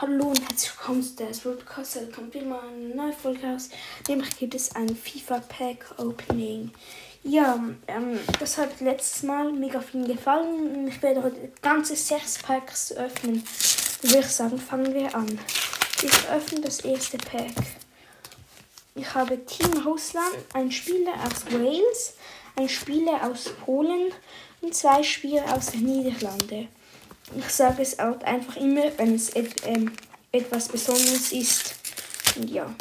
Hallo und herzlich willkommen zu der Podcast. Da kommt wieder eine neue Folge raus. Nämlich gibt es ein FIFA Pack Opening. Ja, ähm, das hat letztes Mal mega viel gefallen. Ich werde heute ganze sechs Packs öffnen. Würde ich sagen, fangen wir an. Ich öffne das erste Pack. Ich habe Team Russland, ein Spieler aus Wales, ein Spieler aus Polen und zwei Spieler aus den Niederlanden. Ich sage es auch einfach immer, wenn es et ähm, etwas Besonderes ist. Und ja.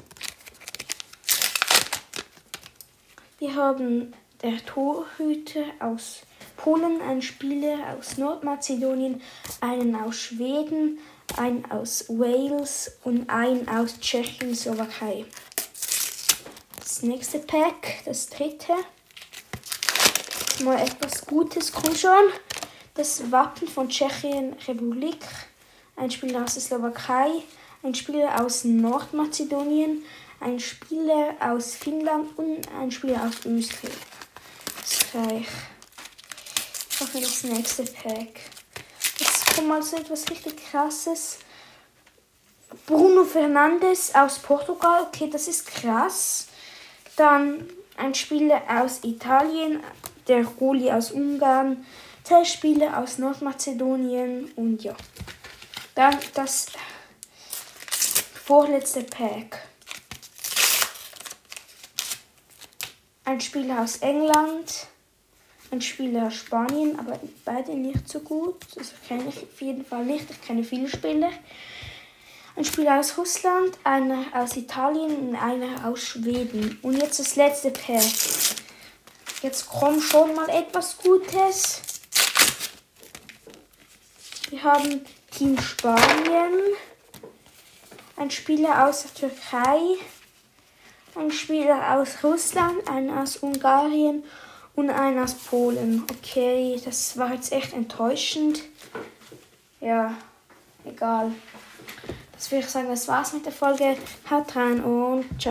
Wir haben der Torhüter aus Polen, einen Spieler aus Nordmazedonien, einen aus Schweden, einen aus Wales und einen aus Tschechien, Slowakei. Das nächste Pack, das dritte. Mal etwas Gutes, komm schon das Wappen von Tschechien Republik, ein Spieler aus der Slowakei, ein Spieler aus Nordmazedonien, ein Spieler aus Finnland und ein Spieler aus Österreich. Ich mache das nächste Pack. Jetzt kommt mal so etwas richtig krasses. Bruno Fernandes aus Portugal. Okay, das ist krass. Dann ein Spieler aus Italien, der Roli aus Ungarn, zwei Spieler aus Nordmazedonien und ja. Dann das vorletzte Pack. Ein Spieler aus England, ein Spieler aus Spanien, aber beide nicht so gut. Das kenne ich auf jeden Fall nicht. Ich kenne viele Spieler. Ein Spieler aus Russland, einer aus Italien und einer aus Schweden. Und jetzt das letzte Pack. Jetzt kommt schon mal etwas Gutes. Wir haben Team Spanien, ein Spieler aus der Türkei, ein Spieler aus Russland, einer aus Ungarn und einer aus Polen. Okay, das war jetzt echt enttäuschend. Ja, egal. Das würde ich sagen, das war's mit der Folge. Haut rein und ciao.